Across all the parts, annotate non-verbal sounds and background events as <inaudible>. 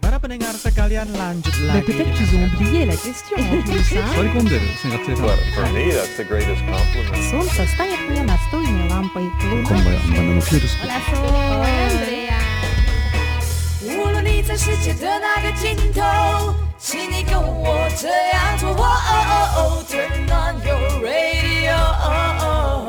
Para pendengar sekalian, lanjut Mais lagi. peut-être qu'ils ont oublié la question en <laughs> plus, hein. 割り込んでるね学生さん Well, for me, that's the greatest compliment. Солнце станет мне настольной лампой. こんばんはバナナのピューロスペ Hola, soy Andrea. 无论你在世界的哪个尽头，请你跟我这样做。哦哦哦 Turn on your radio，阳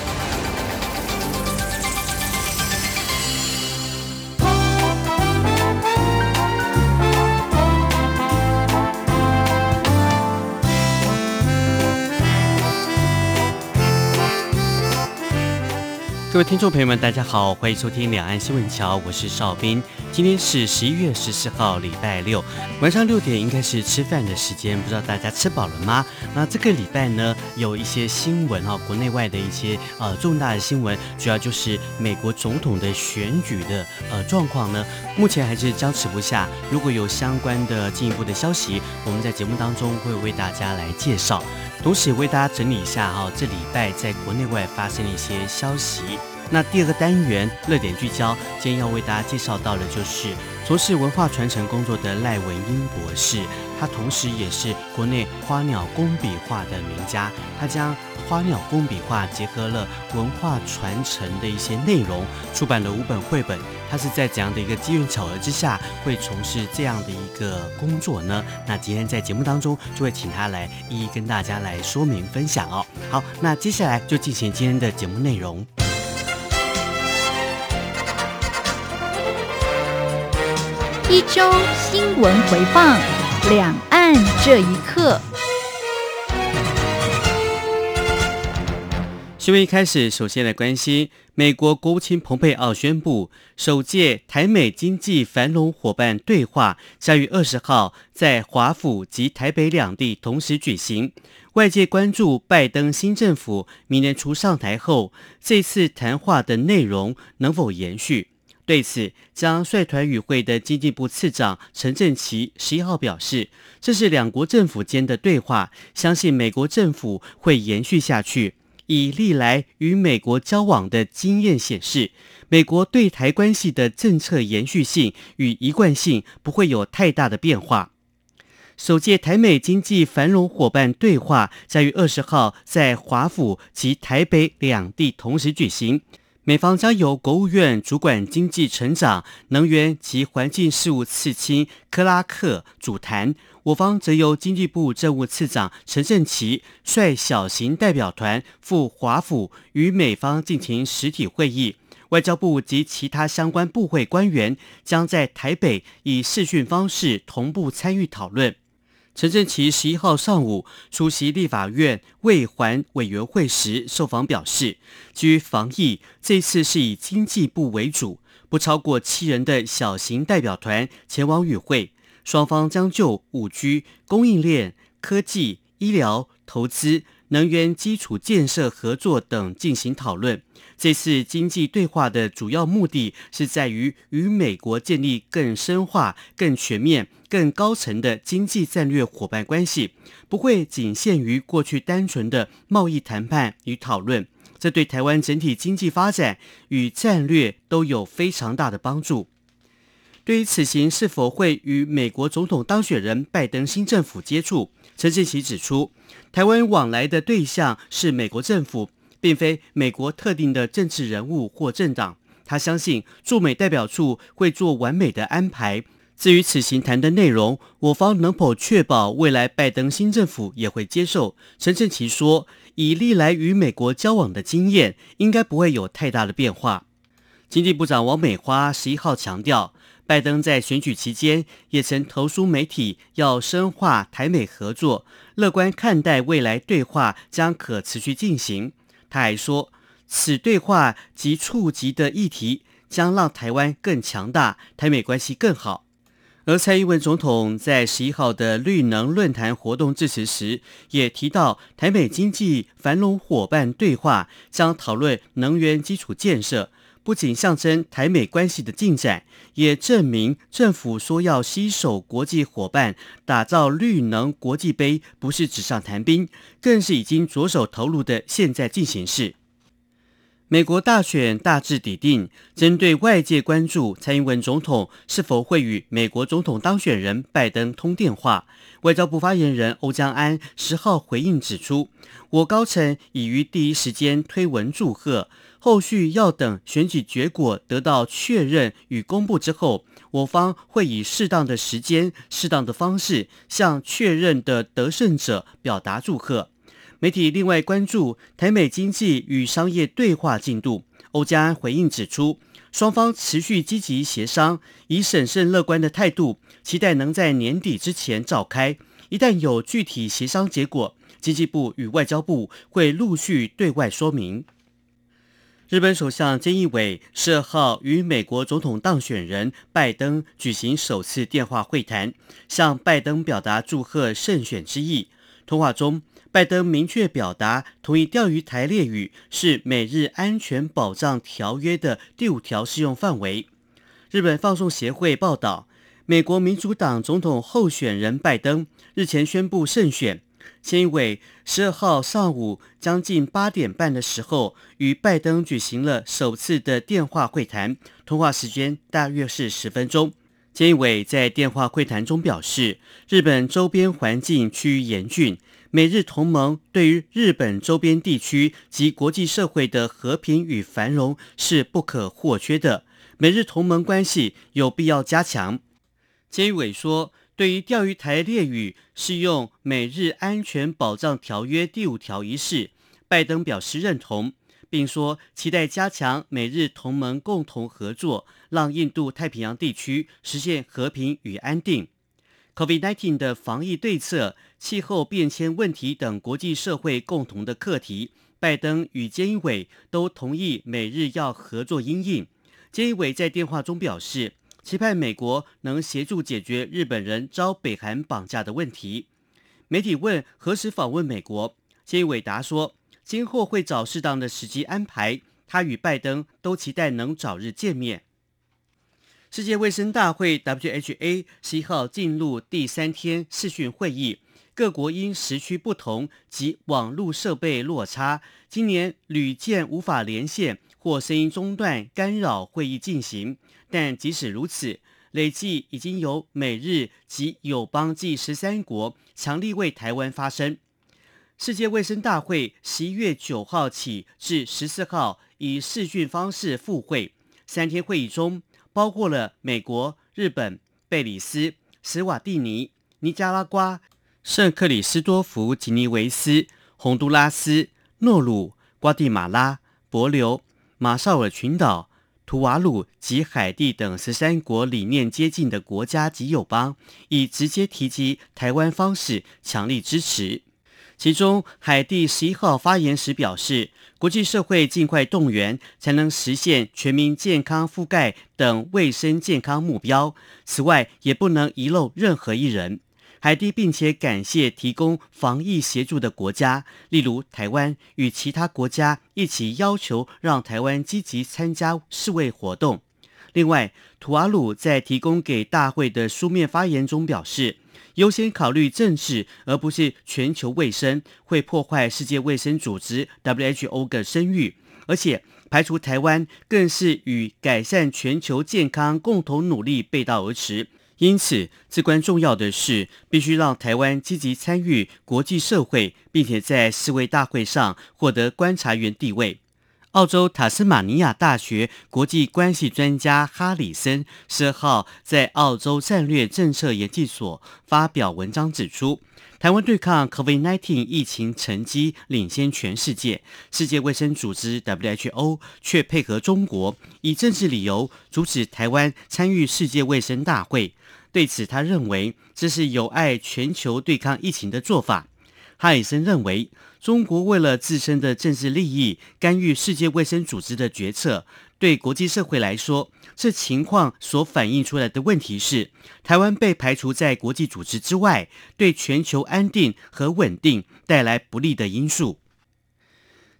各位听众朋友们，大家好，欢迎收听两岸新闻桥，我是邵兵。今天是十一月十四号，礼拜六晚上六点，应该是吃饭的时间，不知道大家吃饱了吗？那这个礼拜呢，有一些新闻哈，国内外的一些呃重大的新闻，主要就是美国总统的选举的呃状况呢，目前还是僵持不下。如果有相关的进一步的消息，我们在节目当中会为大家来介绍。同时也为大家整理一下哈，这礼拜在国内外发生的一些消息。那第二个单元热点聚焦，今天要为大家介绍到的就是从事文化传承工作的赖文英博士，他同时也是国内花鸟工笔画的名家，他将花鸟工笔画结合了文化传承的一些内容，出版了五本绘本。他是在怎样的一个机缘巧合之下会从事这样的一个工作呢？那今天在节目当中就会请他来一一跟大家来说明分享哦。好，那接下来就进行今天的节目内容。一周新闻回放，两岸这一刻。新闻一开始，首先来关心美国国务卿蓬佩奥宣布，首届台美经济繁荣伙伴对话将于二十号在华府及台北两地同时举行。外界关注拜登新政府明年初上台后，这次谈话的内容能否延续。对此，将率团与会的经济部次长陈正奇十一号表示，这是两国政府间的对话，相信美国政府会延续下去。以历来与美国交往的经验显示，美国对台关系的政策延续性与一贯性不会有太大的变化。首届台美经济繁荣伙伴对话将于二十号在华府及台北两地同时举行。美方将由国务院主管经济成长、能源及环境事务次卿克拉克主谈，我方则由经济部政务次长陈正奇率小型代表团赴华府与美方进行实体会议。外交部及其他相关部会官员将在台北以视讯方式同步参与讨论。陈振奇十一号上午出席立法院未还委员会时受访表示，基于防疫，这次是以经济部为主，不超过七人的小型代表团前往与会，双方将就五 G、供应链、科技、医疗、投资、能源基础建设合作等进行讨论。这次经济对话的主要目的是在于与美国建立更深化、更全面、更高层的经济战略伙伴关系，不会仅限于过去单纯的贸易谈判与讨论。这对台湾整体经济发展与战略都有非常大的帮助。对于此行是否会与美国总统当选人拜登新政府接触，陈正奇指出，台湾往来的对象是美国政府。并非美国特定的政治人物或政党，他相信驻美代表处会做完美的安排。至于此行谈的内容，我方能否确保未来拜登新政府也会接受？陈正奇说，以历来与美国交往的经验，应该不会有太大的变化。经济部长王美花十一号强调，拜登在选举期间也曾投书媒体要深化台美合作，乐观看待未来对话将可持续进行。他还说，此对话及触及的议题将让台湾更强大，台美关系更好。而蔡英文总统在十一号的绿能论坛活动致辞时，也提到台美经济繁荣伙伴对话将讨论能源基础建设，不仅象征台美关系的进展，也证明政府说要携手国际伙伴打造绿能国际杯，不是纸上谈兵，更是已经着手投入的现在进行式。美国大选大致底定，针对外界关注蔡英文总统是否会与美国总统当选人拜登通电话，外交部发言人欧江安十号回应指出，我高层已于第一时间推文祝贺，后续要等选举结果得到确认与公布之后，我方会以适当的时间、适当的方式向确认的得胜者表达祝贺。媒体另外关注台美经济与商业对话进度，欧加安回应指出，双方持续积极协商，以审慎乐观的态度，期待能在年底之前召开。一旦有具体协商结果，经济部与外交部会陆续对外说明。日本首相菅义伟十二号与美国总统当选人拜登举行首次电话会谈，向拜登表达祝贺胜选之意。通话中，拜登明确表达同意钓鱼台列屿是美日安全保障条约的第五条适用范围。日本放送协会报道，美国民主党总统候选人拜登日前宣布胜选。菅义伟十二号上午将近八点半的时候与拜登举行了首次的电话会谈，通话时间大约是十分钟。菅义伟在电话会谈中表示，日本周边环境趋于严峻。美日同盟对于日本周边地区及国际社会的和平与繁荣是不可或缺的，美日同盟关系有必要加强。菅义伟说，对于钓鱼台列屿适用美日安全保障条约第五条一事，拜登表示认同，并说期待加强美日同盟共同合作，让印度太平洋地区实现和平与安定。COVID-19 的防疫对策、气候变迁问题等国际社会共同的课题，拜登与菅义伟都同意美日要合作因应。菅义伟在电话中表示，期盼美国能协助解决日本人遭北韩绑架的问题。媒体问何时访问美国，菅义伟答说，今后会找适当的时机安排。他与拜登都期待能早日见面。世界卫生大会 （WHA） 十一号进入第三天视讯会议，各国因时区不同及网络设备落差，今年屡见无法连线或声音中断干扰会议进行。但即使如此，累计已经有美日及友邦计十三国强力为台湾发声。世界卫生大会十一月九号起至十四号以视讯方式复会，三天会议中。包括了美国、日本、贝里斯、史瓦蒂尼、尼加拉瓜、圣克里斯多福、吉尼维斯、洪都拉斯、诺鲁、瓜地马拉、帛琉、马绍尔群岛、图瓦鲁及海地等十三国理念接近的国家及友邦，以直接提及台湾方式强力支持。其中，海地十一号发言时表示，国际社会尽快动员，才能实现全民健康覆盖等卫生健康目标。此外，也不能遗漏任何一人。海地并且感谢提供防疫协助的国家，例如台湾与其他国家一起要求让台湾积极参加世卫活动。另外，图瓦鲁在提供给大会的书面发言中表示，优先考虑政治，而不是全球卫生，会破坏世界卫生组织 （WHO） 的声誉，而且排除台湾更是与改善全球健康共同努力背道而驰。因此，至关重要的是，必须让台湾积极参与国际社会，并且在世卫大会上获得观察员地位。澳洲塔斯马尼亚大学国际关系专家哈里森十二号在澳洲战略政策研究所发表文章指出，台湾对抗 COVID-19 疫情成绩领先全世界，世界卫生组织 WHO 却配合中国以政治理由阻止台湾参与世界卫生大会。对此，他认为这是有碍全球对抗疫情的做法。哈里森认为，中国为了自身的政治利益，干预世界卫生组织的决策。对国际社会来说，这情况所反映出来的问题是，台湾被排除在国际组织之外，对全球安定和稳定带来不利的因素。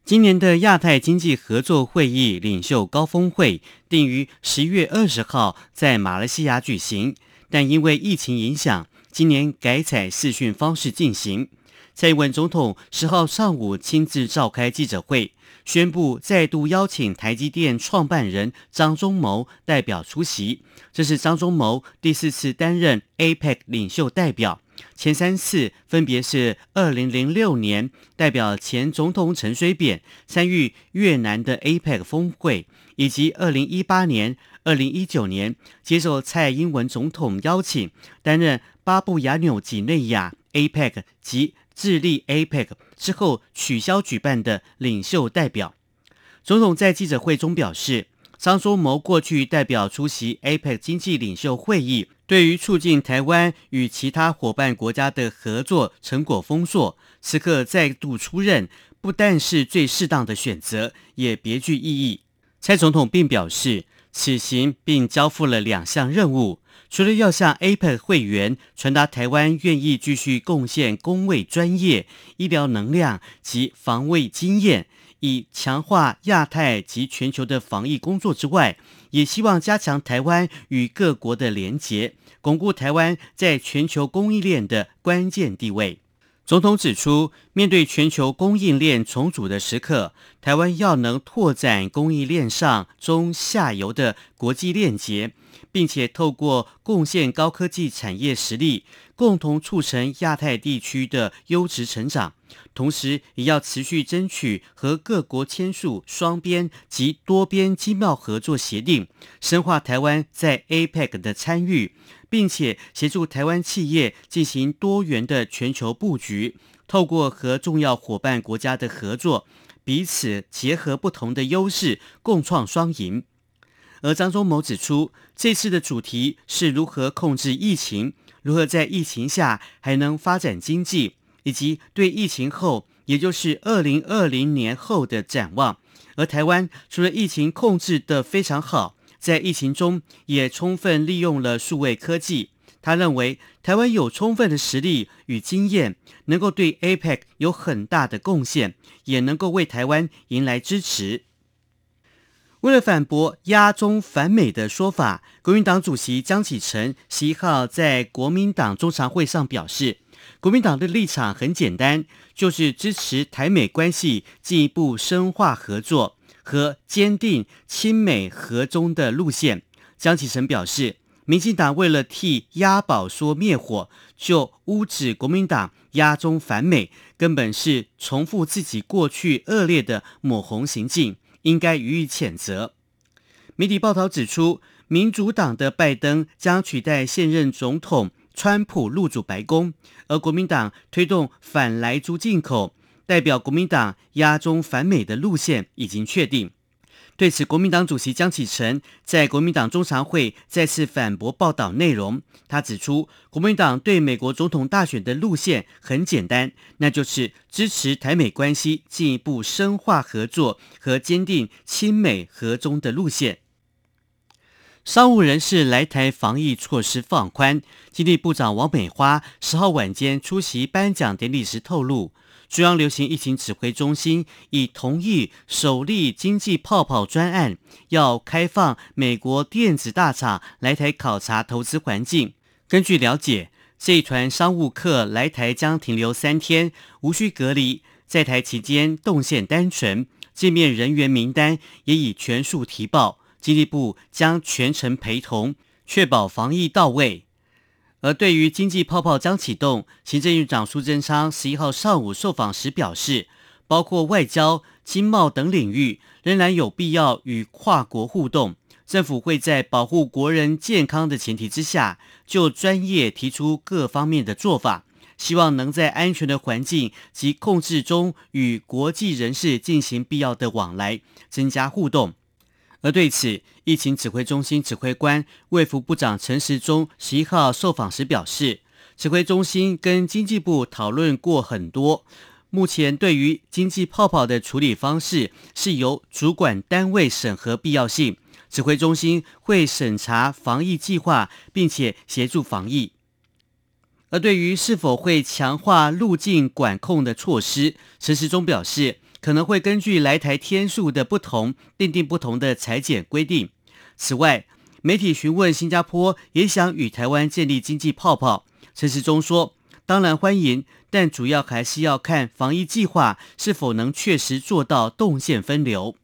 今年的亚太经济合作会议领袖高峰会定于十一月二十号在马来西亚举行，但因为疫情影响，今年改采视讯方式进行。蔡英文总统十号上午亲自召开记者会。宣布再度邀请台积电创办人张忠谋代表出席，这是张忠谋第四次担任 APEC 领袖代表，前三次分别是二零零六年代表前总统陈水扁参与越南的 APEC 峰会，以及二零一八年、二零一九年接受蔡英文总统邀请担任巴布亚纽几内亚 APEC 及智利 APEC 之后取消举办的领袖代表，总统在记者会中表示，张忠谋过去代表出席 APEC 经济领袖会议，对于促进台湾与其他伙伴国家的合作成果丰硕，此刻再度出任，不但是最适当的选择，也别具意义。蔡总统并表示，此行并交付了两项任务。除了要向 APEC 会员传达台湾愿意继续贡献公卫专业、医疗能量及防卫经验，以强化亚太及全球的防疫工作之外，也希望加强台湾与各国的连结，巩固台湾在全球供应链的关键地位。总统指出，面对全球供应链重组的时刻，台湾要能拓展供应链上中下游的国际链接。并且透过贡献高科技产业实力，共同促成亚太地区的优质成长。同时，也要持续争取和各国签署双边及多边经贸合作协定，深化台湾在 APEC 的参与，并且协助台湾企业进行多元的全球布局。透过和重要伙伴国家的合作，彼此结合不同的优势，共创双赢。而张忠谋指出，这次的主题是如何控制疫情，如何在疫情下还能发展经济，以及对疫情后，也就是二零二零年后的展望。而台湾除了疫情控制得非常好，在疫情中也充分利用了数位科技。他认为，台湾有充分的实力与经验，能够对 APEC 有很大的贡献，也能够为台湾迎来支持。为了反驳压中反美的说法，国民党主席江启臣十一号在国民党中常会上表示，国民党的立场很简单，就是支持台美关系进一步深化合作和坚定亲美和中的路线。江启臣表示，民进党为了替押宝说灭火，就污指国民党压中反美，根本是重复自己过去恶劣的抹红行径。应该予以谴责。媒体报道指出，民主党的拜登将取代现任总统川普入主白宫，而国民党推动反莱猪进口，代表国民党压中反美的路线已经确定。对此，国民党主席江启臣在国民党中常会再次反驳报道内容。他指出，国民党对美国总统大选的路线很简单，那就是支持台美关系进一步深化合作和坚定亲美和中的路线。商务人士来台防疫措施放宽，经济部长王美花十号晚间出席颁奖典礼时透露。中央流行疫情指挥中心已同意首例经济泡泡专案，要开放美国电子大厂来台考察投资环境。根据了解，这一团商务客来台将停留三天，无需隔离，在台期间动线单纯，见面人员名单也已全数提报，经济部将全程陪同，确保防疫到位。而对于经济泡泡将启动，行政院长苏贞昌十一号上午受访时表示，包括外交、经贸等领域，仍然有必要与跨国互动。政府会在保护国人健康的前提之下，就专业提出各方面的做法，希望能在安全的环境及控制中，与国际人士进行必要的往来，增加互动。而对此，疫情指挥中心指挥官卫福部长陈时中十一号受访时表示，指挥中心跟经济部讨论过很多。目前对于经济泡泡的处理方式是由主管单位审核必要性，指挥中心会审查防疫计划，并且协助防疫。而对于是否会强化路径管控的措施，陈时中表示，可能会根据来台天数的不同，订定不同的裁检规定。此外，媒体询问新加坡也想与台湾建立经济泡泡，陈时中说，当然欢迎，但主要还是要看防疫计划是否能确实做到动线分流。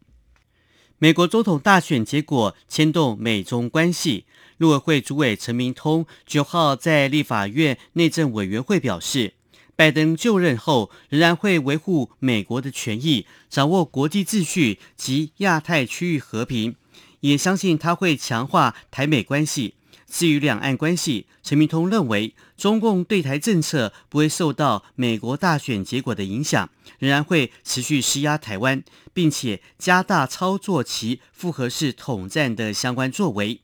美国总统大选结果牵动美中关系。陆委会主委陈明通九号在立法院内政委员会表示，拜登就任后仍然会维护美国的权益，掌握国际秩序及亚太区域和平，也相信他会强化台美关系。至于两岸关系，陈明通认为，中共对台政策不会受到美国大选结果的影响，仍然会持续施压台湾，并且加大操作其复合式统战的相关作为。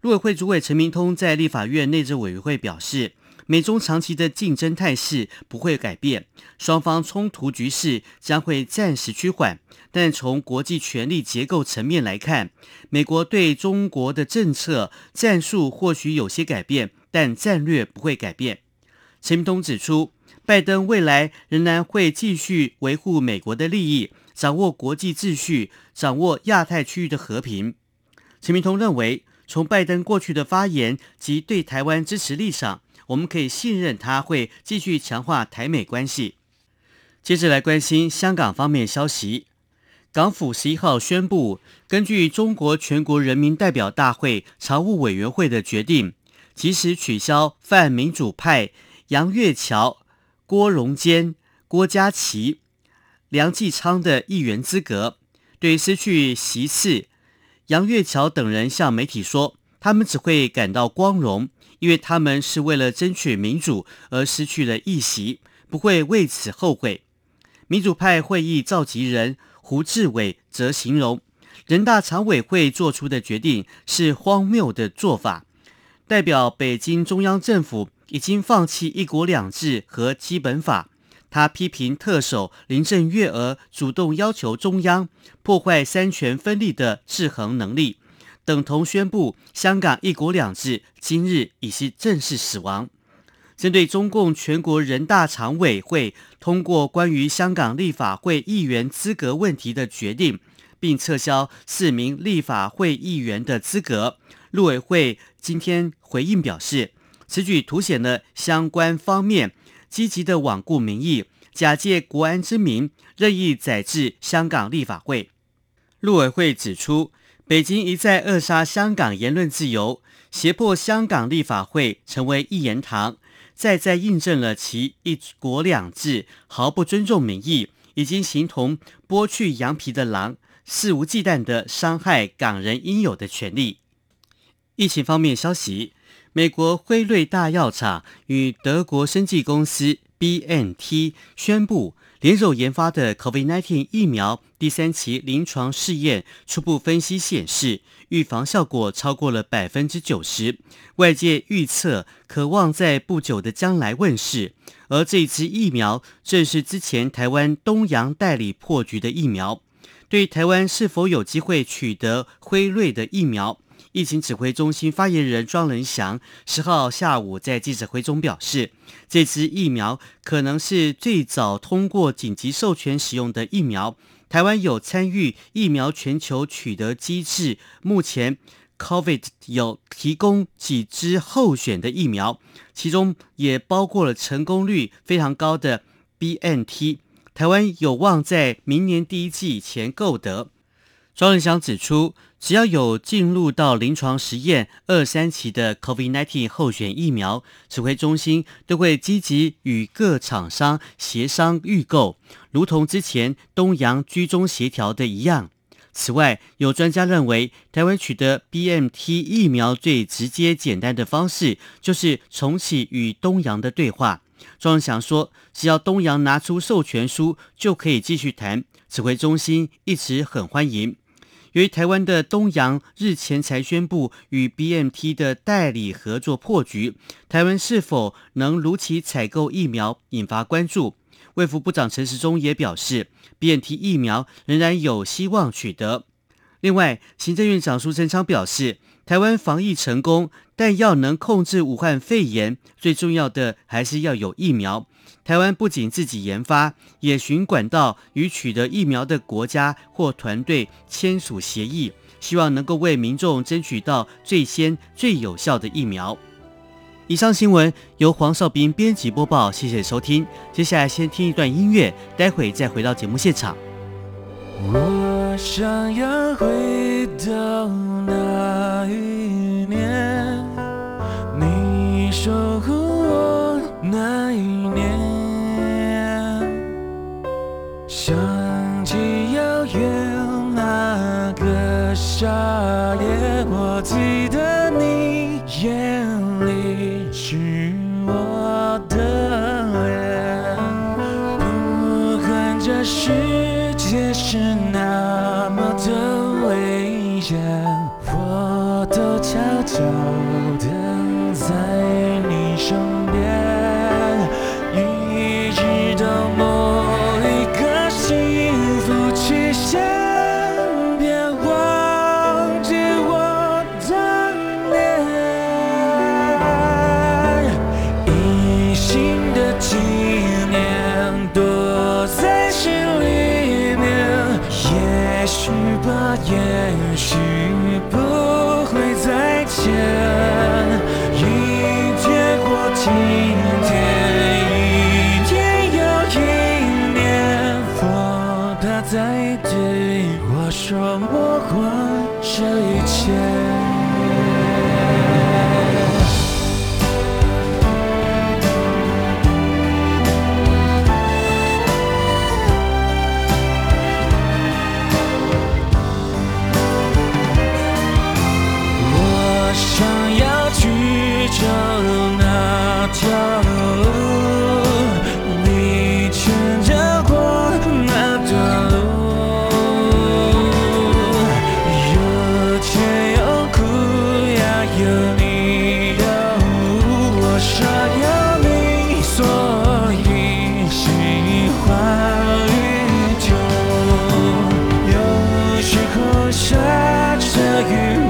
陆委会主委陈明通在立法院内政委员会表示，美中长期的竞争态势不会改变，双方冲突局势将会暂时趋缓。但从国际权力结构层面来看，美国对中国的政策战术或许有些改变，但战略不会改变。陈明通指出，拜登未来仍然会继续维护美国的利益，掌握国际秩序，掌握亚太区域的和平。陈明通认为，从拜登过去的发言及对台湾支持立场，我们可以信任他会继续强化台美关系。接着来关心香港方面消息，港府十一号宣布，根据中国全国人民代表大会常务委员会的决定，即时取消泛民主派杨岳桥、郭荣坚、郭家麒、梁继昌的议员资格，对失去席次。杨岳桥等人向媒体说，他们只会感到光荣，因为他们是为了争取民主而失去了议席，不会为此后悔。民主派会议召集人胡志伟则形容，人大常委会做出的决定是荒谬的做法，代表北京中央政府已经放弃一国两制和基本法。他批评特首林郑月娥主动要求中央破坏三权分立的制衡能力，等同宣布香港一国两制今日已是正式死亡。针对中共全国人大常委会通过关于香港立法会议员资格问题的决定，并撤销四名立法会议员的资格，陆委会今天回应表示，此举凸显了相关方面。积极的罔顾民意，假借国安之名，任意宰制香港立法会。陆委会指出，北京一再扼杀香港言论自由，胁迫香港立法会成为一言堂，再再印证了其一国两制毫不尊重民意，已经形同剥去羊皮的狼，肆无忌惮地伤害港人应有的权利。疫情方面消息。美国辉瑞大药厂与德国生技公司 BNT 宣布，联手研发的 COVID-19 疫苗第三期临床试验初步分析显示，预防效果超过了百分之九十，外界预测可望在不久的将来问世。而这支疫苗正是之前台湾东洋代理破局的疫苗，对台湾是否有机会取得辉瑞的疫苗？疫情指挥中心发言人庄仁祥十号下午在记者会中表示，这支疫苗可能是最早通过紧急授权使用的疫苗。台湾有参与疫苗全球取得机制，目前 COVID 有提供几支候选的疫苗，其中也包括了成功率非常高的 BNT。台湾有望在明年第一季前购得。庄仁祥指出，只要有进入到临床实验二三期的 COVID-19 候选疫苗，指挥中心都会积极与各厂商协商预购，如同之前东洋居中协调的一样。此外，有专家认为，台湾取得 BNT 疫苗最直接简单的方式，就是重启与东洋的对话。庄祥说，只要东洋拿出授权书，就可以继续谈。指挥中心一直很欢迎。由于台湾的东洋日前才宣布与 B M T 的代理合作破局，台湾是否能如期采购疫苗引发关注。卫福部长陈时中也表示，BNT 疫苗仍然有希望取得。另外，行政院长苏贞昌表示，台湾防疫成功，但要能控制武汉肺炎，最重要的还是要有疫苗。台湾不仅自己研发，也寻管道与取得疫苗的国家或团队签署协议，希望能够为民众争取到最先、最有效的疫苗。以上新闻由黄少斌编辑播报，谢谢收听。接下来先听一段音乐，待会再回到节目现场。我想要回到那一年，你守护下着雨，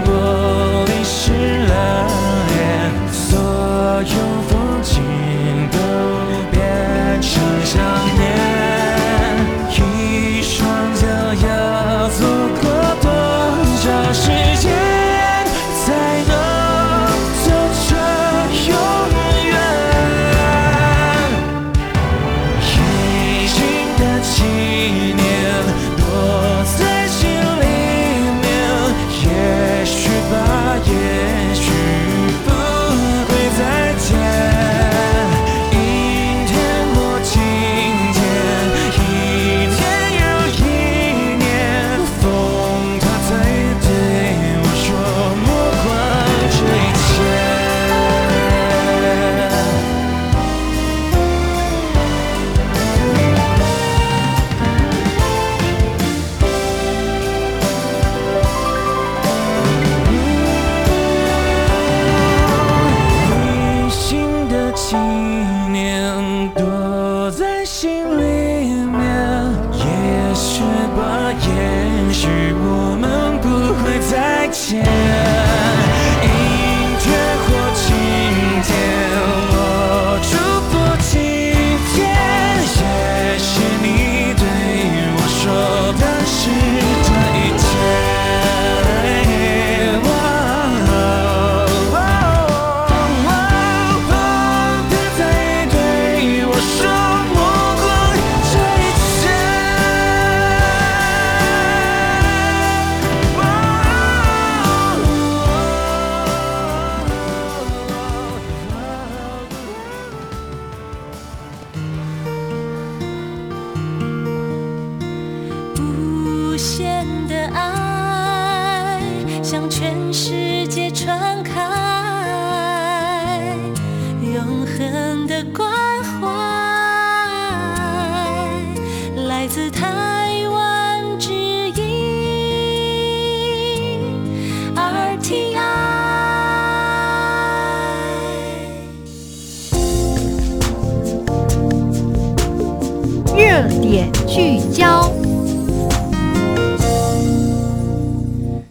是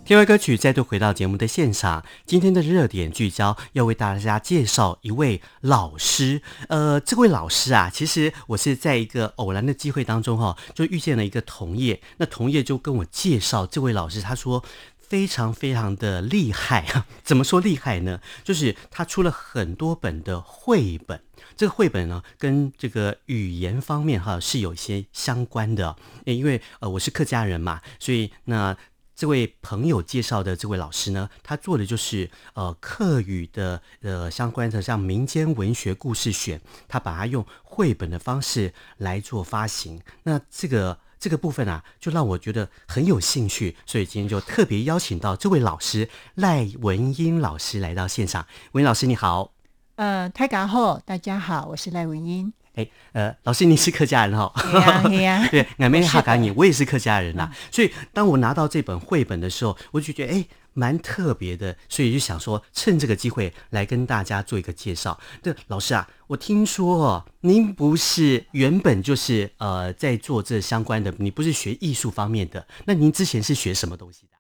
天外歌曲，再度回到节目的现场。今天的热点聚焦要为大家介绍一位老师。呃，这位老师啊，其实我是在一个偶然的机会当中哈，就遇见了一个同业。那同业就跟我介绍这位老师，他说非常非常的厉害啊。<laughs> 怎么说厉害呢？就是他出了很多本的绘本。这个绘本呢，跟这个语言方面哈是有一些相关的。因为呃，我是客家人嘛，所以那。这位朋友介绍的这位老师呢，他做的就是呃客语的呃相关的像民间文学故事选，他把它用绘本的方式来做发行。那这个这个部分啊，就让我觉得很有兴趣，所以今天就特别邀请到这位老师赖文英老师来到现场。文英老师你好，呃，大家好，大家好，我是赖文英。哎，呃，老师，你是客家人哈？<laughs> 对呀、<laughs> 啊，对俺们哈嘎你，我也是客家人呐、啊。所以，当我拿到这本绘本的时候，我就觉得哎，蛮特别的，所以就想说，趁这个机会来跟大家做一个介绍。对，老师啊，我听说哦，您不是原本就是呃在做这相关的，你不是学艺术方面的，那您之前是学什么东西的？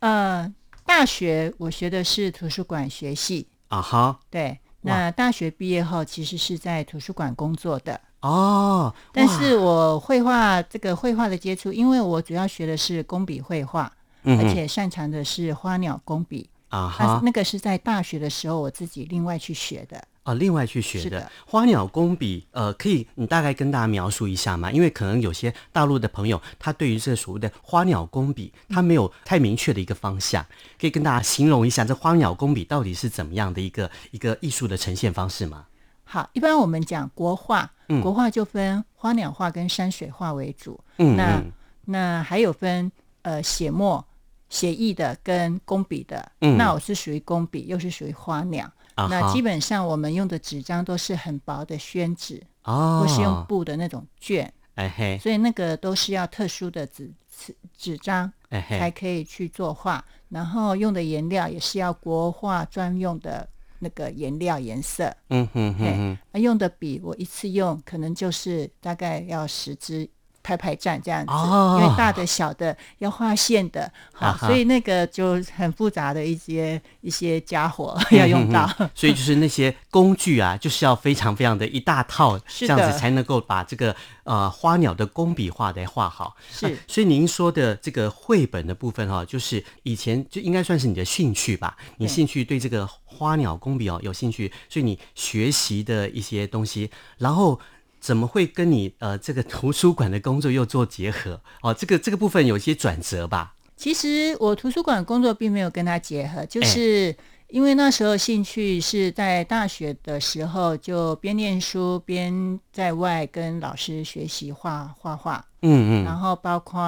呃，大学我学的是图书馆学系。啊哈，对。那大学毕业后，其实是在图书馆工作的哦。但是我绘画这个绘画的接触，因为我主要学的是工笔绘画，嗯，而且擅长的是花鸟工笔啊那。那个是在大学的时候我自己另外去学的。哦，另外去学的，的花鸟工笔，呃，可以你大概跟大家描述一下吗？因为可能有些大陆的朋友，他对于这所谓的花鸟工笔，他没有太明确的一个方向，可以跟大家形容一下这花鸟工笔到底是怎么样的一个一个艺术的呈现方式吗？好，一般我们讲国画，嗯，国画就分花鸟画跟山水画为主，嗯，那嗯那还有分呃写墨写意的跟工笔的，嗯，那我是属于工笔，又是属于花鸟。那基本上我们用的纸张都是很薄的宣纸，哦，或是用布的那种卷，哎嘿，所以那个都是要特殊的纸纸纸张，哎嘿，才可以去作画。然后用的颜料也是要国画专用的那个颜料颜色，嗯哼哼哼。那用的笔我一次用可能就是大概要十支。排排站这样子，哦，因为大的小的要画线的，好，所以那个就很复杂的一些一些家伙 <laughs> 要用到，嗯，<laughs> 所以就是那些工具啊，就是要非常非常的一大套，这样子才能够把这个呃花鸟的工笔画得画好。是，啊，所以您说的这个绘本的部分哈，就是以前就应该算是你的兴趣吧？你兴趣对这个花鸟工笔哦有兴趣，所以你学习的一些东西，然后。怎么会跟你呃这个图书馆的工作又做结合？哦，这个这个部分有一些转折吧？其实我图书馆工作并没有跟他结合，就是因为那时候兴趣是在大学的时候就边念书边在外跟老师学习画画画，嗯嗯，然后包括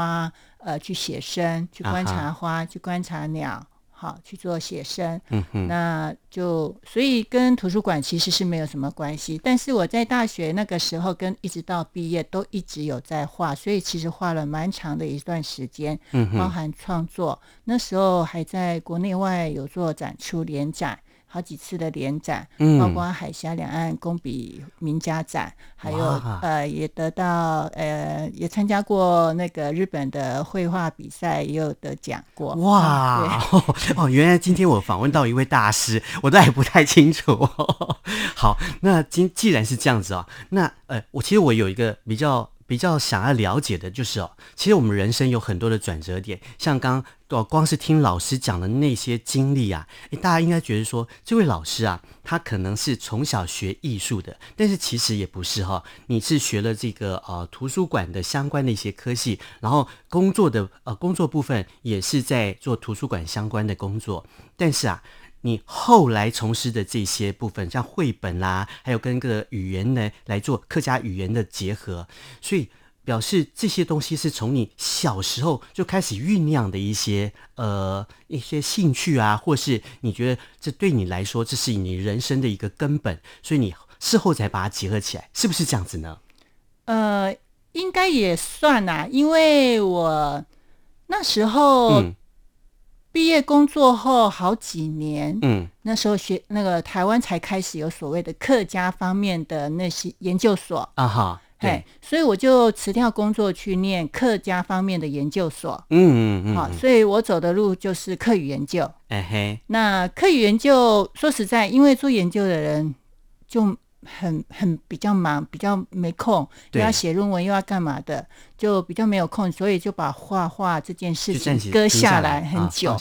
呃去写生、去观察花、去观察鸟。好去做写生，嗯哼，那就所以跟图书馆其实是没有什么关系。但是我在大学那个时候跟一直到毕业都一直有在画，所以其实画了蛮长的一段时间，嗯哼，包含创作。那时候还在国内外有做展出联展。好几次的联展，嗯，包括海峡两岸工笔名家展，还有呃，也得到呃，也参加过那个日本的绘画比赛，也有得奖过。哇，<laughs> 哦，原来今天我访问到一位大师，我都还不太清楚。<laughs> 好，那今既然是这样子哦，那呃，我其实我有一个比较。比较想要了解的就是哦，其实我们人生有很多的转折点，像刚光是听老师讲的那些经历啊，诶，大家应该觉得说，这位老师啊，他可能是从小学艺术的，但是其实也不是哈、你是学了这个呃图书馆的相关的一些科系，然后工作的呃工作部分也是在做图书馆相关的工作，但是啊。你后来从事的这些部分，像绘本啦、还有跟个语言呢来做客家语言的结合，所以表示这些东西是从你小时候就开始酝酿的一些呃一些兴趣啊，或是你觉得这对你来说这是你人生的一个根本，所以你事后才把它结合起来，是不是这样子呢？呃，应该也算啊，因为我那时候。嗯毕业工作后好几年，嗯，那时候学那个台湾才开始有所谓的客家方面的那些研究所啊哈，对，所以我就辞掉工作去念客家方面的研究所。嗯嗯嗯。好，所以我走的路就是客语研究。哎嘿，那客语研究说实在，因为做研究的人就很很比较忙，比较没空，又要写论文又要干嘛的，就比较没有空，所以就把画画这件事情搁下来很久。啊、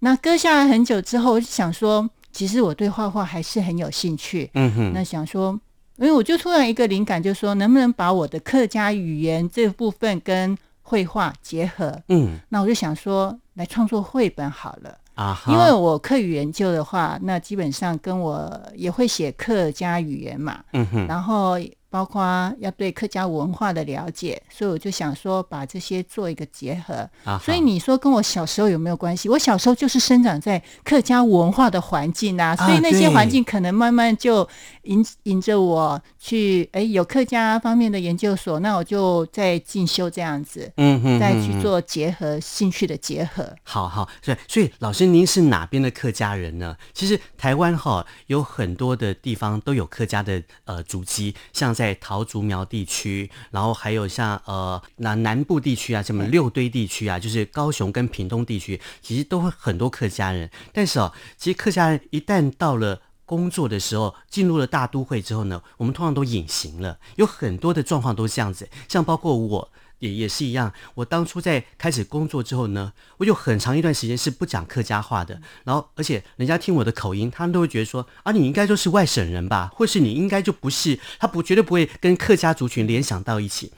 那搁下来很久之后，我就想说，其实我对画画还是很有兴趣。嗯哼，那想说。因为我就突然一个灵感，就说能不能把我的客家语言这部分跟绘画结合？嗯，那我就想说来创作绘本好了啊。因为我客语研究的话，那基本上跟我也会写客家语言嘛。嗯哼，然后。包括要对客家文化的了解，所以我就想说把这些做一个结合。啊、所以你说跟我小时候有没有关系？我小时候就是生长在客家文化的环境啊，所以那些环境可能慢慢就引引着我去，哎，有客家方面的研究所，那我就再进修这样子，嗯哼，再去做结合兴趣的结合。好好，所以所以老师您是哪边的客家人呢？其实台湾哈有很多的地方都有客家的呃足迹，像在。在桃竹苗地区，然后还有像呃南南部地区啊，什么六堆地区啊，就是高雄跟屏东地区，其实都会很多客家人。但是哦，其实客家人一旦到了工作的时候，进入了大都会之后呢，我们通常都隐形了。有很多的状况都是这样子，像包括我。也也是一样，我当初在开始工作之后呢，我有很长一段时间是不讲客家话的。然后，而且人家听我的口音，他们都会觉得说：“啊，你应该就是外省人吧？或是你应该就不是？”他不绝对不会跟客家族群联想到一起。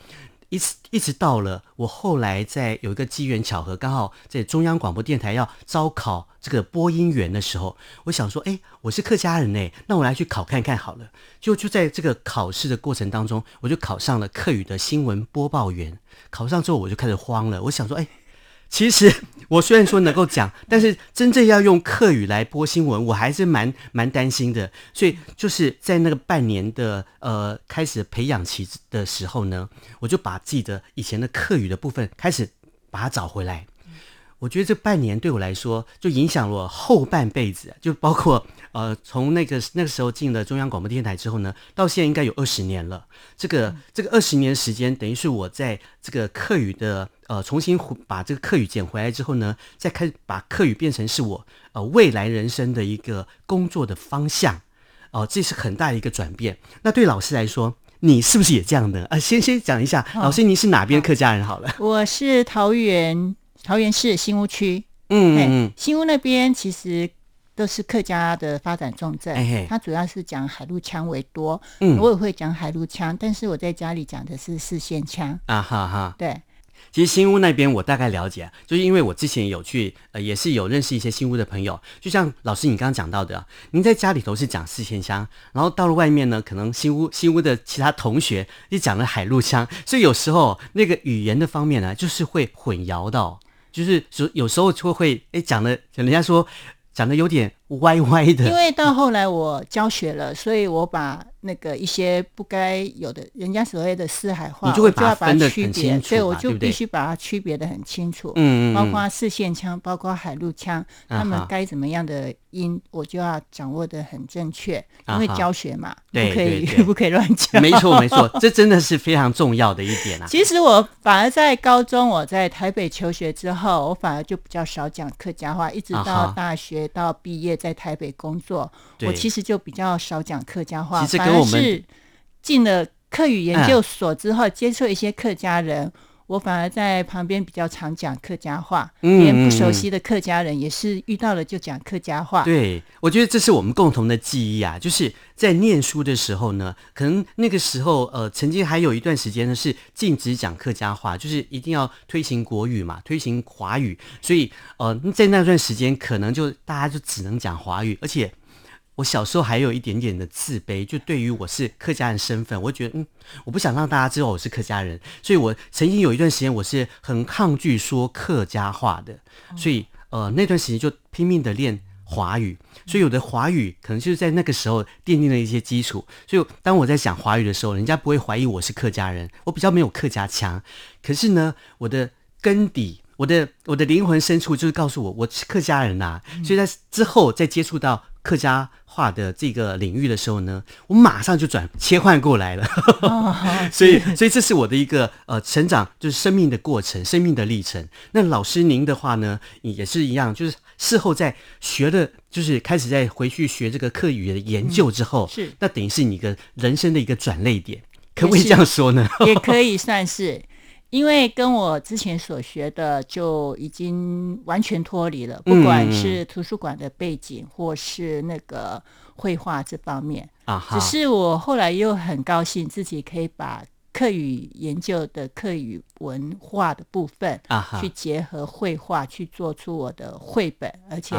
一直一直到了我后来在有一个机缘巧合，刚好在中央广播电台要招考这个播音员的时候，我想说，哎，我是客家人哎，那我来去考看看好了。就就在这个考试的过程当中，我就考上了客语的新闻播报员。考上之后，我就开始慌了，我想说，哎。其实我虽然说能够讲，但是真正要用客语来播新闻，我还是蛮蛮担心的。所以就是在那个半年的呃开始培养期的时候呢，我就把自己的以前的客语的部分开始把它找回来。我觉得这半年对我来说，就影响了我后半辈子，就包括呃，从那个那个时候进了中央广播电台之后呢，到现在应该有二十年了。这个这个二十年时间，等于是我在这个课语的呃重新把这个课语捡回来之后呢，再开始把课语变成是我呃未来人生的一个工作的方向。哦、呃，这是很大的一个转变。那对老师来说，你是不是也这样的？啊、呃，先先讲一下，老师您是哪边客家人？好了，我是桃园。桃园市新屋区，嗯嗯，新屋那边其实都是客家的发展重镇，哎，它主要是讲海陆腔为多，嗯，我也会讲海陆腔，但是我在家里讲的是四县腔，啊哈哈，对。其实新屋那边我大概了解，就是因为我之前有去，呃，也是有认识一些新屋的朋友。就像老师你刚刚讲到的，您在家里头是讲四县腔，然后到了外面呢，可能新屋新屋的其他同学也讲了海陆腔，所以有时候那个语言的方面呢，就是会混淆到。就是有有时候就会哎讲的，人家说讲的有点歪歪的。因为到后来我教学了，所以我把那个一些不该有的人家所谓的四海话，你就会把它分得区别，所以我就必须把它区别的很清楚。嗯嗯，包括四线腔，包括海陆腔，他们该怎么样的音，我就要掌握的很正确，因为教学嘛，不可以 <laughs> 不可以乱讲。没错没错，<laughs> 这真的是非常重要的一点啊。其实我反而在高中，我在台北求学之后，我反而就比较少讲客家话，一直到大学到毕业在台北工作，我其实就比较少讲客家话。其实跟我们是进了客语研究所之后，接触一些客家人。我反而在旁边比较常讲客家话，连不熟悉的客家人也是遇到了就讲客家话。对，我觉得这是我们共同的记忆啊，就是在念书的时候呢，可能那个时候呃，曾经还有一段时间呢是禁止讲客家话，就是一定要推行国语嘛，推行华语，所以呃，在那段时间可能就大家就只能讲华语，而且。我小时候还有一点点的自卑，就对于我是客家人身份，我觉得嗯，我不想让大家知道我是客家人，所以我曾经有一段时间我是很抗拒说客家话的，所以呃那段时间就拼命的练华语，所以有的华语可能就是在那个时候奠定了一些基础，所以当我在讲华语的时候，人家不会怀疑我是客家人，我比较没有客家腔，可是呢，我的根底。我的我的灵魂深处就是告诉我，我是客家人呐、啊，所以在之后再接触到客家话的这个领域的时候呢，我马上就转切换过来了。哦、<laughs> 所以，所以这是我的一个呃成长，就是生命的过程，生命的历程。那老师您的话呢，也是一样，就是事后在学了，就是开始在回去学这个客语的研究之后，嗯、是那等于是你一个人生的一个转类点，可不可以这样说呢？<laughs> 也可以算是。因为跟我之前所学的就已经完全脱离了，不管是图书馆的背景，或是那个绘画这方面啊，只是我后来又很高兴自己可以把课语研究的课语文化的部分啊，去结合绘画去做出我的绘本，而且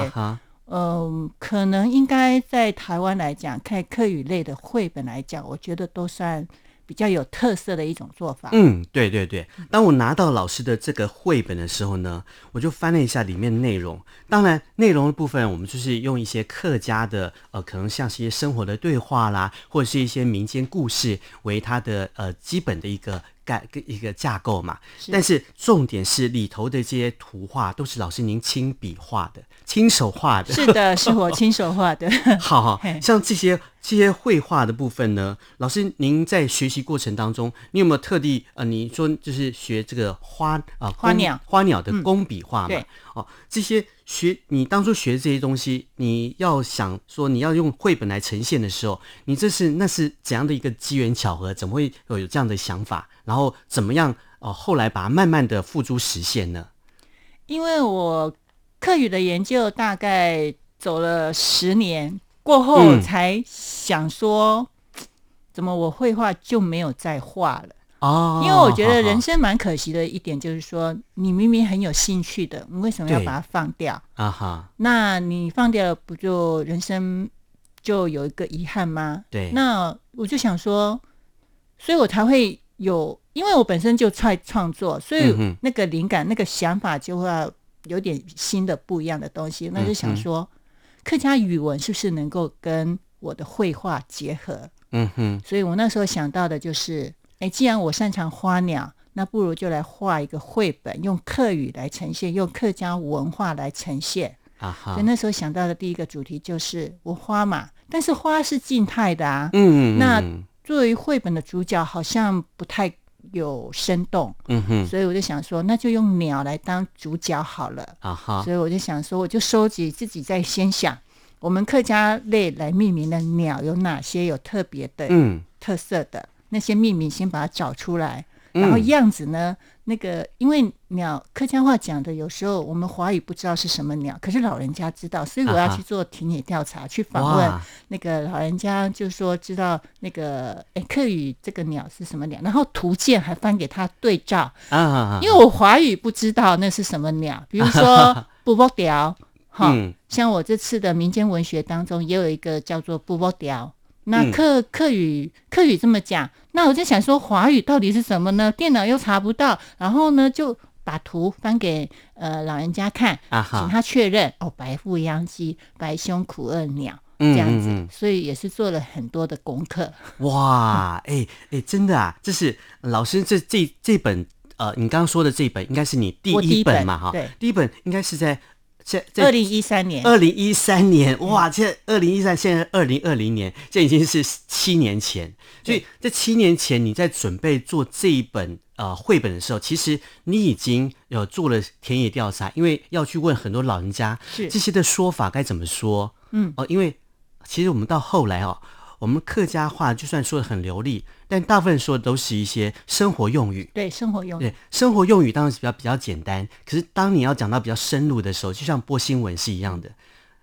嗯，可能应该在台湾来讲，看课语类的绘本来讲，我觉得都算。比较有特色的一种做法。嗯，对对对。当我拿到老师的这个绘本的时候呢，我就翻了一下里面的内容。当然，内容的部分我们就是用一些客家的，呃，可能像是一些生活的对话啦，或者是一些民间故事为它的呃基本的一个。盖一个架构嘛，但是重点是里头的这些图画都是老师您亲笔画的，亲手画的。是的，是我亲手画的。<laughs> 好 <laughs> 好，像这些这些绘画的部分呢，老师您在学习过程当中，你有没有特地呃，你说就是学这个花啊、呃，花鸟花鸟的工笔画嘛？嗯、哦，这些。学你当初学这些东西，你要想说你要用绘本来呈现的时候，你这是那是怎样的一个机缘巧合？怎么会有有这样的想法？然后怎么样哦？后来把它慢慢的付诸实现呢？因为我课语的研究大概走了十年过后，才想说，嗯、怎么我绘画就没有再画了。哦，因为我觉得人生蛮可惜的一点就是说，你明明很有兴趣的，你为什么要把它放掉？啊哈，那你放掉了，不就人生就有一个遗憾吗？对，那我就想说，所以我才会有，因为我本身就创创作，所以那个灵感、那个想法就会有点新的、不一样的东西。那就想说，客家语文是不是能够跟我的绘画结合？嗯哼，所以我那时候想到的就是。哎，既然我擅长花鸟，那不如就来画一个绘本，用客语来呈现，用客家文化来呈现。啊哈！所以那时候想到的第一个主题就是我花嘛，但是花是静态的啊。嗯嗯，那作为绘本的主角，好像不太有生动。嗯哼。所以我就想说，那就用鸟来当主角好了。啊哈！所以我就想说，我就收集自己在先想，我们客家类来命名的鸟有哪些有特别的、嗯，特色的。那些命名先把它找出来，然后样子呢？嗯、那个因为鸟客家话讲的，有时候我们华语不知道是什么鸟，可是老人家知道，所以我要去做田野调查，啊、去访问那个老人家，就说知道那个哎客语这个鸟是什么鸟，然后图鉴还翻给他对照。啊，因为我华语不知道那是什么鸟，比如说 <laughs> 布波雕，哈，像我这次的民间文学当中也有一个叫做布波雕。那客客语客语这么讲，那我就想说华语到底是什么呢？电脑又查不到，然后呢就把图翻给呃老人家看，啊、请他确认哦，白腹秧鸡，白胸苦饿鸟这样子，嗯嗯嗯，所以也是做了很多的功课。哇，哎哎、真的啊，这是老师这这这本呃，你刚刚说的这本应该是你第一本嘛哈？对，第一本应该是在。在二零一三年，二零一三年，哇！现在二零一三，现在二零二零年，这已经是七年前。所以这七年前，你在准备做这一本呃绘本的时候，其实你已经有做了田野调查，因为要去问很多老人家，是这些的说法该怎么说？嗯，哦，因为其实我们到后来哦。我们客家话就算说的很流利，但大部分说的都是一些生活用语。对，生活用语。对，生活用语当然是比较比较简单。可是当你要讲到比较深入的时候，就像播新闻是一样的，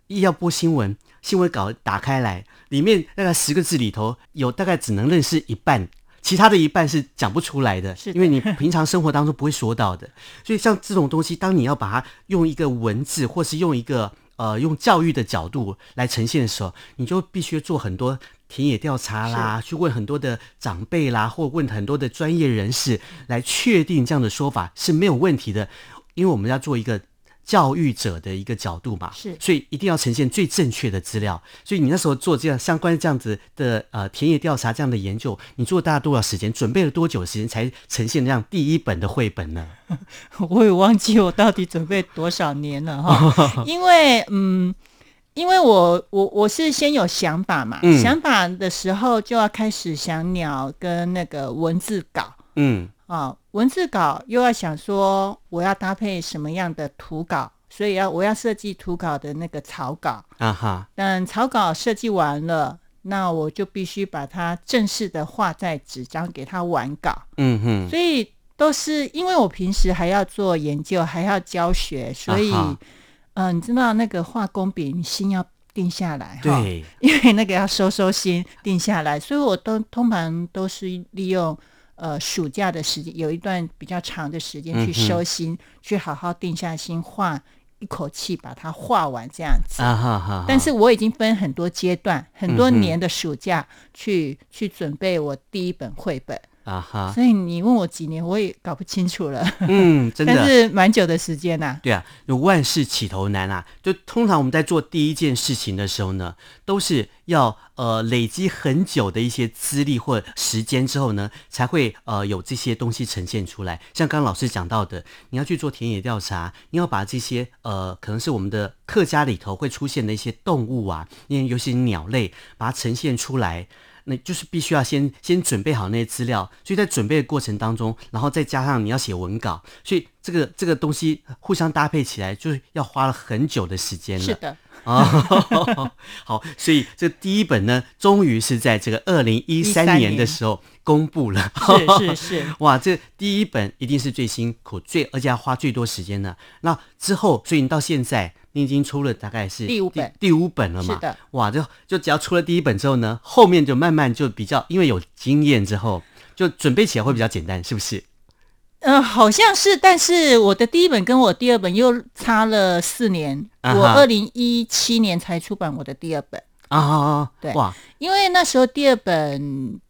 一要播新闻，新闻稿打开来，里面大概十个字里头有大概只能认识一半，其他的一半是讲不出来的，是的，因为你平常生活当中不会说到的。所以像这种东西，当你要把它用一个文字，或是用一个呃用教育的角度来呈现的时候，你就必须做很多。田野调查啦，去问很多的长辈啦，或问很多的专业人士，来确定这样的说法是没有问题的。因为我们要做一个教育者的一个角度嘛，是，所以一定要呈现最正确的资料。所以你那时候做这样相关这样子的呃田野调查这样的研究，你做了大概多少时间？准备了多久的时间才呈现这样第一本的绘本呢？<laughs> 我也忘记我到底准备多少年了哈，<laughs> 因为嗯。因为我我我是先有想法嘛，嗯。想法的时候就要开始想鸟跟那个文字稿，嗯。啊，文字稿又要想说我要搭配什么样的图稿，所以要我要设计图稿的那个草稿，啊哈，等草稿设计完了，那我就必须把它正式的画在纸张，给它完稿，嗯哼，所以都是因为我平时还要做研究，还要教学，所以。呃，你知道那个画工笔，你心要定下来哈，对，因为那个要收收心，定下来，所以我都通常都是利用呃暑假的时间，有一段比较长的时间去收心，嗯、去好好定下心，画一口气把它画完这样子。啊哈哈！但是我已经分很多阶段，很多年的暑假去、嗯、去准备我第一本绘本。啊哈！所以你问我几年，我也搞不清楚了。嗯，真的，<laughs> 但是蛮久的时间呐、啊。对啊，有万事起头难啊！就通常我们在做第一件事情的时候呢，都是要呃累积很久的一些资历或时间之后呢，才会呃有这些东西呈现出来。像刚刚老师讲到的，你要去做田野调查，你要把这些呃可能是我们的客家里头会出现的一些动物啊，因为尤其是鸟类，把它呈现出来。那就是必须要先先准备好那些资料，所以在准备的过程当中，然后再加上你要写文稿，所以这个这个东西互相搭配起来，就是要花了很久的时间了。是的，哦，<laughs> 好，所以这第一本呢，终于是在这个二零一三年的时候公布了。是是 <laughs> 是，哇，这第一本一定是最辛苦、最而且要花最多时间的。那之后，所以你到现在。你已经出了大概是第五本，第五本了嘛？是的，哇，就就只要出了第一本之后呢，后面就慢慢就比较，因为有经验之后，就准备起来会比较简单，是不是？呃，好像是，但是我的第一本跟我第二本又差了四年，啊、我二零一七年才出版我的第二本啊，对，哇，因为那时候第二本。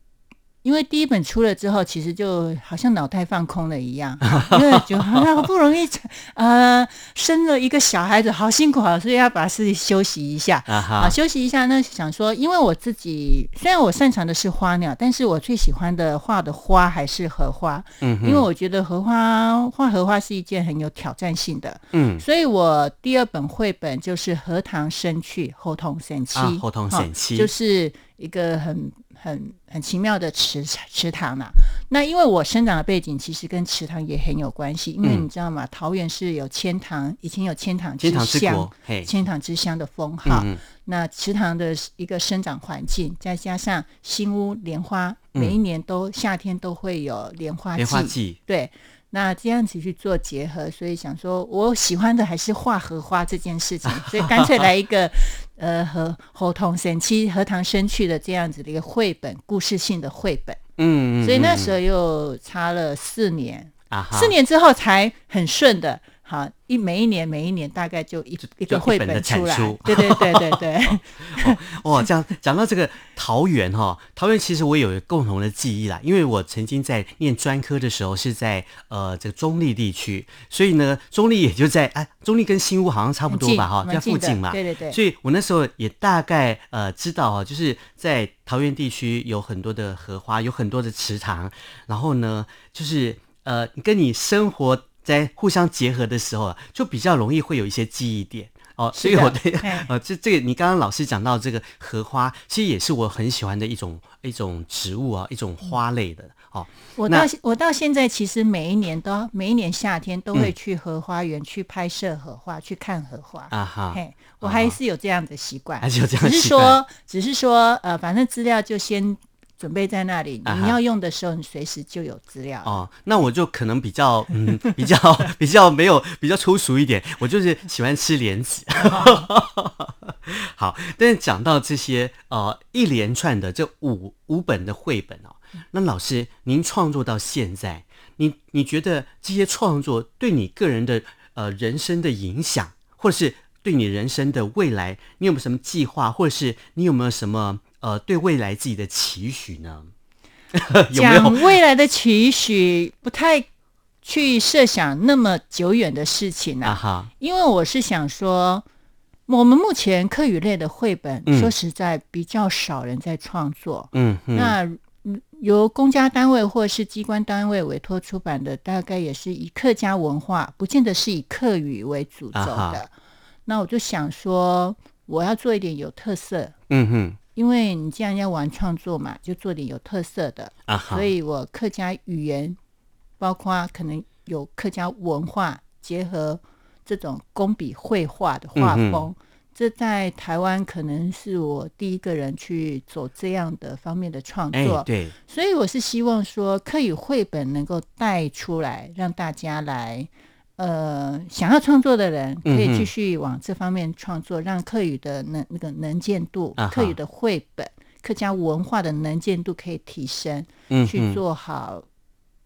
因为第一本出了之后，其实就好像脑袋放空了一样，<laughs> 因为就好不容易呃生了一个小孩子，好辛苦啊，所以要把自己休息一下。啊休息一下那，想说，因为我自己虽然我擅长的是花鸟，但是我最喜欢的画的花还是荷花，嗯，因为我觉得荷花画荷花是一件很有挑战性的，嗯，所以我第二本绘本就是《荷塘生趣》，荷塘神七，啊，荷塘神七，就是一个很。很很奇妙的池池塘呐、啊，那因为我生长的背景其实跟池塘也很有关系，因为你知道吗？桃园是有千塘，以前有千塘之乡，千塘之乡的封号。嗯、那池塘的一个生长环境，再加上新屋莲花，每一年都、嗯、夏天都会有莲花季，莲花季对。那这样子去做结合，所以想说，我喜欢的还是画荷花这件事情，所以干脆来一个，<laughs> 呃，和荷塘神七、荷塘生趣的这样子的一个绘本，故事性的绘本。嗯，嗯，嗯，所以那时候又差了四年，啊，四年之后才很顺的。好，一每一年每一年大概就一就一个绘本出来，对对对对对。<laughs> 哦，哇，这样讲到这个桃园哈、哦，桃园其实我有一个共同的记忆啦，因为我曾经在念专科的时候是在呃这个中立地区，所以呢中立也就在哎中立跟新屋好像差不多吧哈，在附近嘛，对对对。所以我那时候也大概呃知道啊，就是在桃园地区有很多的荷花，有很多的池塘，然后呢就是呃跟你生活。在互相结合的时候啊，就比较容易会有一些记忆点哦。所以我对呃，<laughs> 这这个你刚刚老师讲到这个荷花，其实也是我很喜欢的一种一种植物啊，一种花类的哦。我到我到现在其实每一年都每一年夏天都会去荷花园去拍摄荷花，嗯、去看荷花啊哈。嘿，我还是有这样的习惯，还是有这样的习惯。只是说，只是说，呃，反正资料就先。准备在那里，你要用的时候，你随时就有资料。哦，那我就可能比较嗯，<laughs> 比较 <laughs> 比较没有比较粗俗一点，我就是喜欢吃莲子。<laughs> 好，但是讲到这些呃一连串的这五五本的绘本哦，那老师您创作到现在，你你觉得这些创作对你个人的呃人生的影响，或者是对你人生的未来，你有没有什么计划，或者是你有没有什么？呃，对未来自己的期许呢？<laughs> 有没有？讲未来的期许，不太去设想那么久远的事情啊。哈，因为我是想说，我们目前课语类的绘本，嗯、说实在比较少人在创作。嗯，嗯那由公家单位或是机关单位委托出版的，大概也是以客家文化，不见得是以课语为主轴的。啊、那我就想说。我要做一点有特色。嗯哼，因为你既然要玩创作嘛，就做点有特色的啊。所以我客家语言，包括可能有客家文化结合这种工笔绘画的画风。嗯这在台湾可能是我第一个人去走这样的方面的创作，所以我是希望说客语绘本能够带出来，让大家来，呃，想要创作的人可以继续往这方面创作，嗯、让客语的能那个能见度，啊、客语的绘本，客家文化的能见度可以提升，嗯、去做好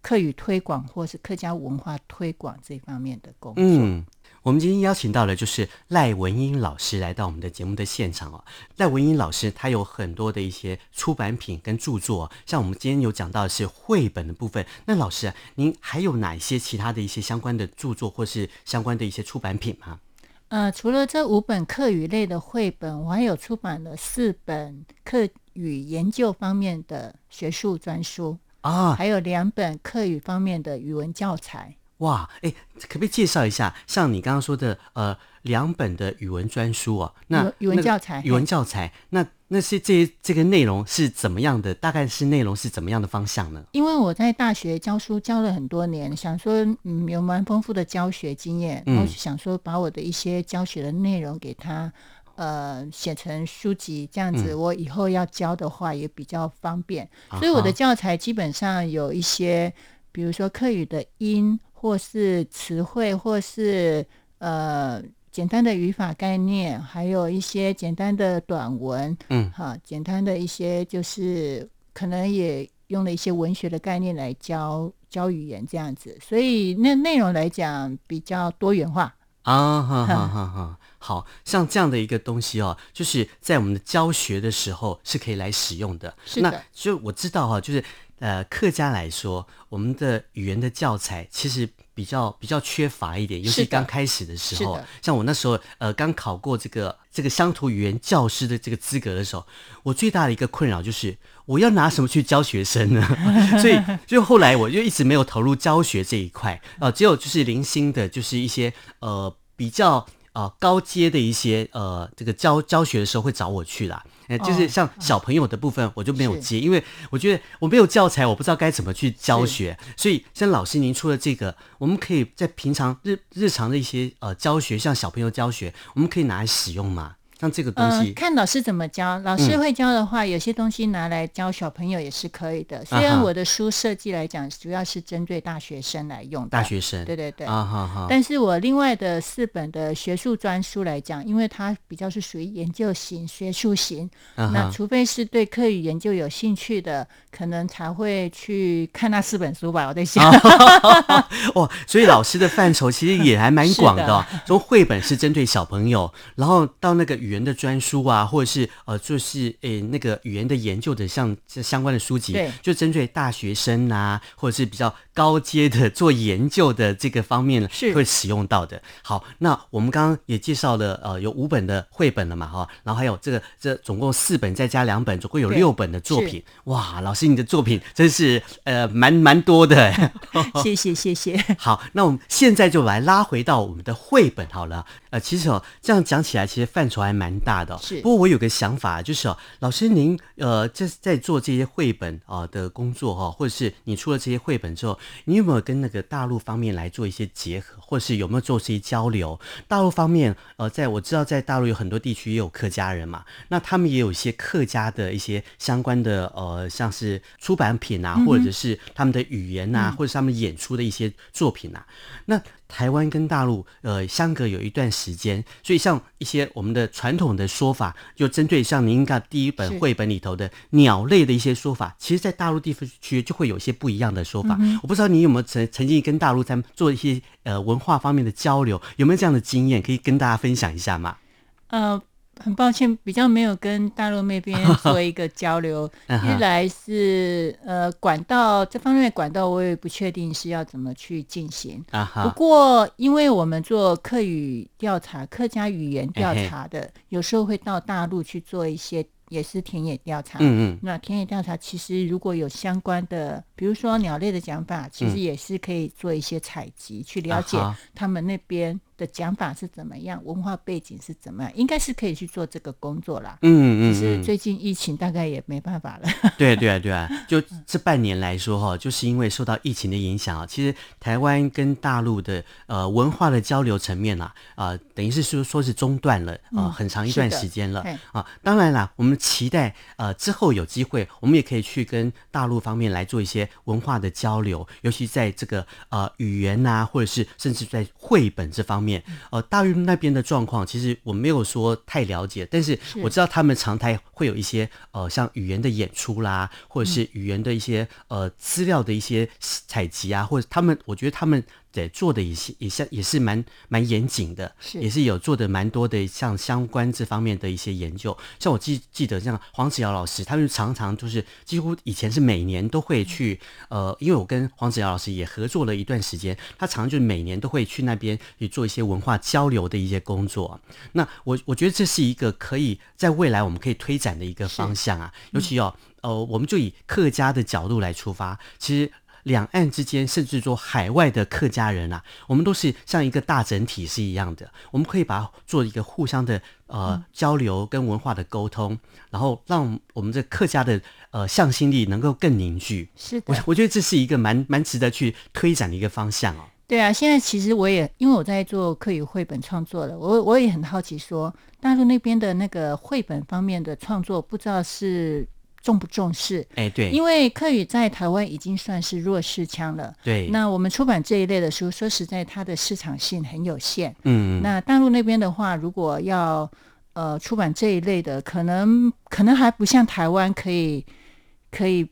客语推广或是客家文化推广这方面的工作。嗯我们今天邀请到的就是赖文英老师来到我们的节目的现场哦。赖文英老师他有很多的一些出版品跟著作，像我们今天有讲到的是绘本的部分。那老师啊，您还有哪一些其他的一些相关的著作，或是相关的一些出版品吗？呃，除了这五本课语类的绘本，我还有出版了四本课语研究方面的学术专书啊，还有两本课语方面的语文教材。哇，哎，可不可以介绍一下？像你刚刚说的，呃，两本的语文专书哦，那语文教材，语文教材，那那些这些这个内容是怎么样的？大概是内容是怎么样的方向呢？因为我在大学教书教了很多年，想说嗯，有蛮丰富的教学经验，然后想说把我的一些教学的内容给他呃写成书籍，这样子我以后要教的话也比较方便。嗯、所以我的教材基本上有一些，比如说课语的音。或是词汇，或是呃简单的语法概念，还有一些简单的短文，嗯，哈，简单的一些就是可能也用了一些文学的概念来教教语言这样子，所以那内容来讲比较多元化。啊，哈哈哈。哈，好像这样的一个东西哦，就是在我们的教学的时候是可以来使用的。是的，那就我知道哈，就是。呃，客家来说，我们的语言的教材其实比较比较缺乏一点，尤其刚开始的时候。像我那时候，呃，刚考过这个这个乡土语言教师的这个资格的时候，我最大的一个困扰就是我要拿什么去教学生呢？<laughs> 所以，就后来我就一直没有投入教学这一块。呃，只有就是零星的，就是一些呃比较呃高阶的一些呃这个教教学的时候会找我去啦。就是像小朋友的部分，我就没有接，因为我觉得我没有教材，我不知道该怎么去教学。所以，像老师您出的这个，我们可以在平常日日常的一些呃教学，像小朋友教学，我们可以拿来使用吗？像这个东西，呃，看老师怎么教。老师会教的话，嗯、有些东西拿来教小朋友也是可以的。虽然我的书设计来讲，主要是针对大学生来用的。大学生，对对对。啊哈哈。但是我另外的四本的学术专书来讲，因为它比较是属于研究型、学术型，啊、那除非是对课语研究有兴趣的，可能才会去看那四本书吧。我在想。哦，<laughs> 所以老师的范畴其实也还蛮广的，哦。从绘本是针对小朋友，然后到那个语。言的专书啊，或者是呃，就是诶那个语言的研究的像这相关的书籍，就针对大学生啊，或者是比较高阶的做研究的这个方面是会使用到的。好，那我们刚刚也介绍了呃有五本的绘本了嘛哈，然后还有这个这总共四本再加两本，总共有六本的作品。哇，老师你的作品真是呃蛮蛮多的。谢 <laughs> 谢谢谢。<laughs> 好，那我们现在就来拉回到我们的绘本好了。呃，其实哦这样讲起来，其实范畴还蛮。大的、哦，是。不过我有个想法，就是哦，老师您呃，在在做这些绘本啊、呃、的工作哈、哦，或者是你出了这些绘本之后，你有没有跟那个大陆方面来做一些结合，或者是有没有做这些交流？大陆方面呃，在我知道在大陆有很多地区也有客家人嘛，那他们也有一些客家的一些相关的呃，像是出版品啊，或者是他们的语言啊，嗯、或者是他们演出的一些作品啊，那。台湾跟大陆呃相隔有一段时间，所以像一些我们的传统的说法，就针对像您看第一本绘本里头的鸟类的一些说法，其实，在大陆地区就会有一些不一样的说法。嗯、我不知道你有没有曾曾经跟大陆在做一些呃文化方面的交流，有没有这样的经验可以跟大家分享一下吗？呃。很抱歉，比较没有跟大陆那边 <laughs> 做一个交流。一来是呃管道这方面的管道，我也不确定是要怎么去进行。不过，因为我们做客语调查、客家语言调查的，有时候会到大陆去做一些。也是田野调查，嗯嗯，那田野调查其实如果有相关的，比如说鸟类的讲法，其实也是可以做一些采集，嗯、去了解他们那边的讲法是怎么样，文化背景是怎么样，应该是可以去做这个工作啦。嗯嗯，只是最近疫情大概也没办法了。对 <laughs> 对啊对啊，就这半年来说哈，就是因为受到疫情的影响啊，其实台湾跟大陆的呃文化的交流层面啊，啊、呃，等于是说说是中断了啊、呃，很长一段时间了、嗯、啊。当然啦，我们期待呃之后有机会，我们也可以去跟大陆方面来做一些文化的交流，尤其在这个呃语言呐、啊，或者是甚至在绘本这方面。呃，大陆那边的状况，其实我没有说太了解，但是我知道他们常态会有一些呃，像语言的演出啦，或者是语言的一些呃资料的一些采集啊，或者他们，我觉得他们。对，做的也是也像也是蛮蛮严谨的，是也是有做的蛮多的像相关这方面的一些研究。像我记记得像黄子瑶老师，他们常常就是几乎以前是每年都会去，呃，因为我跟黄子瑶老师也合作了一段时间，他常常就是每年都会去那边去做一些文化交流的一些工作。那我我觉得这是一个可以在未来我们可以推展的一个方向啊，尤其哦，呃，我们就以客家的角度来出发，其实。两岸之间，甚至说海外的客家人啊，我们都是像一个大整体是一样的。我们可以把它做一个互相的呃、嗯、交流跟文化的沟通，然后让我们这客家的呃向心力能够更凝聚。是的，我我觉得这是一个蛮蛮值得去推展的一个方向哦。对啊，现在其实我也因为我在做客语绘本创作了，我我也很好奇说，大陆那边的那个绘本方面的创作，不知道是。重不重视？哎，对，因为客语在台湾已经算是弱势腔了。对，那我们出版这一类的书，说实在，它的市场性很有限。嗯，那大陆那边的话，如果要呃出版这一类的，可能可能还不像台湾可以可以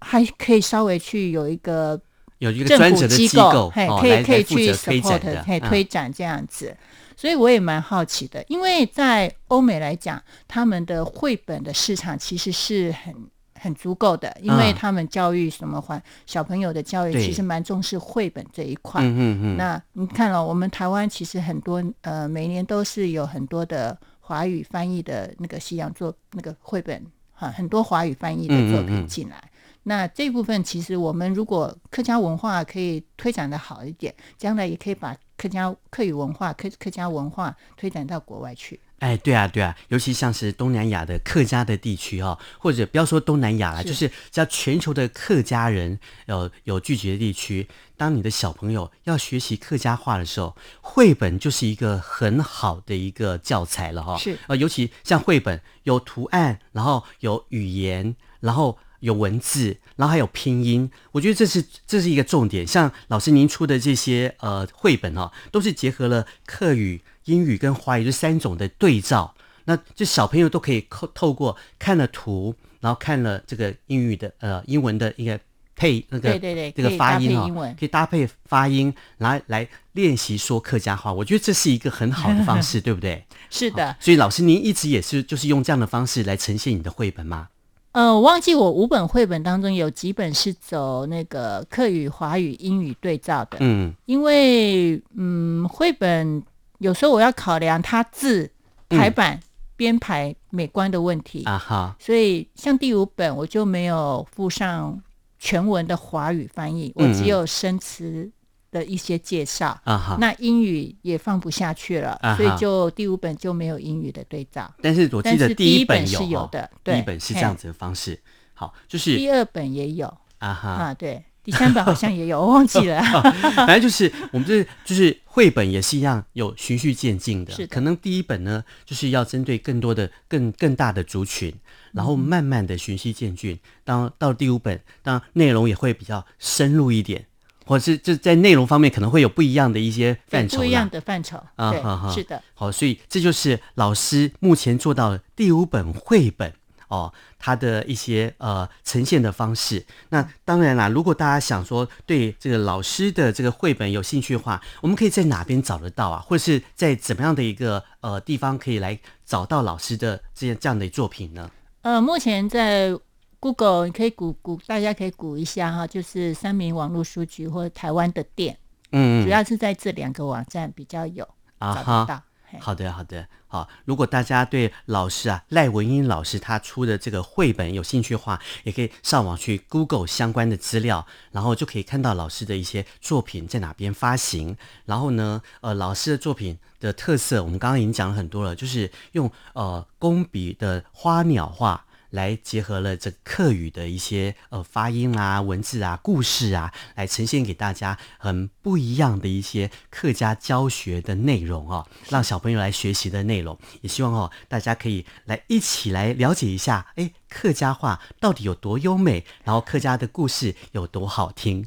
还可以稍微去有一个有一个专职的机构，嘿，哦、可以可以去 support，可以推展这样子。嗯所以我也蛮好奇的，因为在欧美来讲，他们的绘本的市场其实是很很足够的，因为他们教育什么环小朋友的教育其实蛮重视绘本这一块。嗯嗯嗯。那你看了，我们台湾其实很多呃，每年都是有很多的华语翻译的那个西洋作那个绘本哈，很多华语翻译的作品进来。嗯嗯嗯那这部分其实我们如果客家文化可以推展的好一点，将来也可以把客家客语文化、客客家文化推展到国外去。哎，对啊，对啊，尤其像是东南亚的客家的地区哈、哦，或者不要说东南亚啦，是就是在全球的客家人有有聚集的地区，当你的小朋友要学习客家话的时候，绘本就是一个很好的一个教材了哈、哦。是，呃，尤其像绘本有图案，然后有语言，然后。有文字，然后还有拼音，我觉得这是这是一个重点。像老师您出的这些呃绘本哦，都是结合了客语、英语跟华语这三种的对照，那这小朋友都可以透透过看了图，然后看了这个英语的呃英文的一个配那个对对对这个发音哦，可以搭配发音来来练习说客家话。我觉得这是一个很好的方式，对不对？<laughs> 是的。所以老师您一直也是就是用这样的方式来呈现你的绘本吗？呃，我忘记我五本绘本当中有几本是走那个客语、华语、英语对照的。嗯，因为嗯，绘本有时候我要考量它字排版、编、嗯、排美观的问题啊哈，所以像第五本我就没有附上全文的华语翻译，我只有生词。的一些介绍啊，那英语也放不下去了，啊、所以就第五本就没有英语的对照。但是我记得第一本是有的，第一本是这样子的方式。好，就是第二本也有啊哈啊，对，第三本好像也有，我忘记了。<laughs> 反正就是我们这就是绘本也是一样，有循序渐进的。是的，可能第一本呢，就是要针对更多的、更更大的族群，然后慢慢的循序渐进。当到第五本，当然内容也会比较深入一点。或是就在内容方面可能会有不一样的一些范畴，不一样的范畴啊，是的，好，所以这就是老师目前做到的第五本绘本哦，它的一些呃呈现的方式。那当然啦，如果大家想说对这个老师的这个绘本有兴趣的话，我们可以在哪边找得到啊？或者是在怎么样的一个呃地方可以来找到老师的这样这样的作品呢？呃，目前在。Google，你可以估估，大家可以估一下哈，就是三明网络书局或者台湾的店，嗯，主要是在这两个网站比较有啊找得到。好的，好的，好。如果大家对老师啊赖文英老师他出的这个绘本有兴趣的话，也可以上网去 Google 相关的资料，然后就可以看到老师的一些作品在哪边发行。然后呢，呃，老师的作品的特色，我们刚刚已经讲了很多了，就是用呃工笔的花鸟画。来结合了这客语的一些呃发音啊、文字啊、故事啊，来呈现给大家很不一样的一些客家教学的内容哦，让小朋友来学习的内容。也希望哦，大家可以来一起来了解一下，哎，客家话到底有多优美，然后客家的故事有多好听。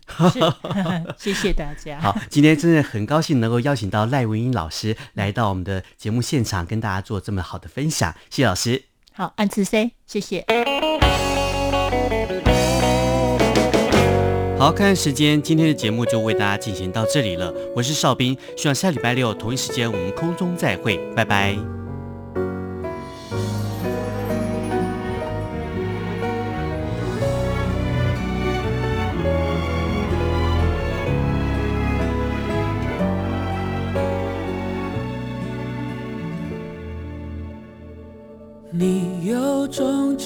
<laughs> 谢谢大家。好，今天真的很高兴能够邀请到赖文英老师来到我们的节目现场，跟大家做这么好的分享。谢谢老师。好，按次 C，谢谢。好，看时间，今天的节目就为大家进行到这里了。我是邵兵，希望下礼拜六同一时间我们空中再会，拜拜。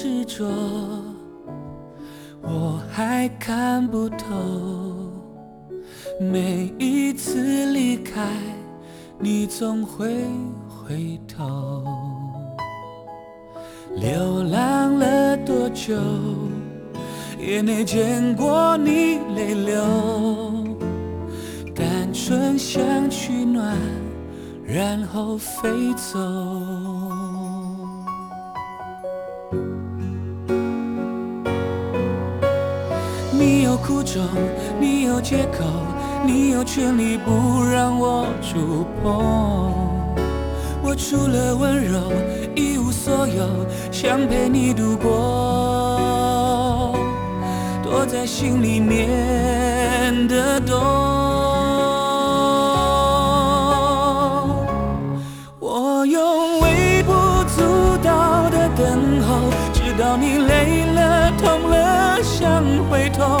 执着，我还看不透。每一次离开，你总会回头。流浪了多久，也没见过你泪流。单纯想取暖，然后飞走。苦衷，你有借口，你有权利不让我触碰。我除了温柔一无所有，想陪你度过，躲在心里面的洞。我用微不足道的等候，直到你累了痛了。想回头，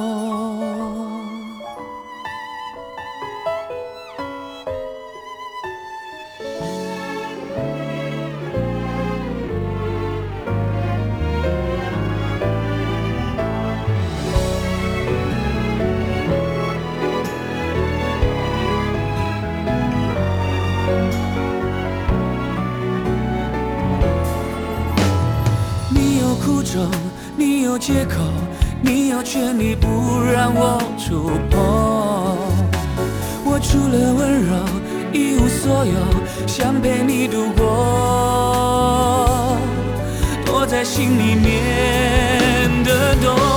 有借口，你要权利不让我触碰。我除了温柔一无所有，想陪你度过，躲在心里面的洞。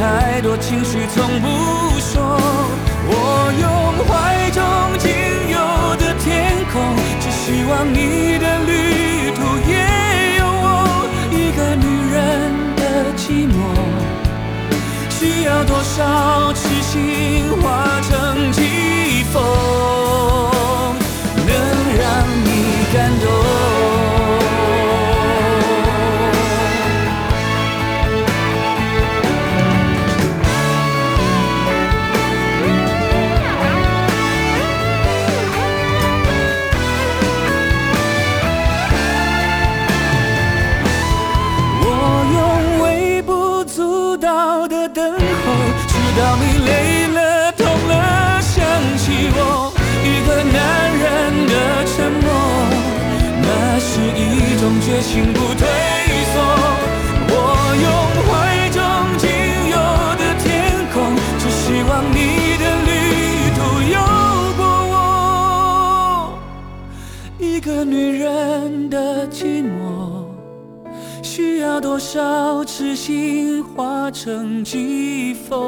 太多情绪，从不说。我用怀中仅有的天空，只希望你的旅途也有我。一个女人的寂寞，需要多少痴心换少痴心化成疾风，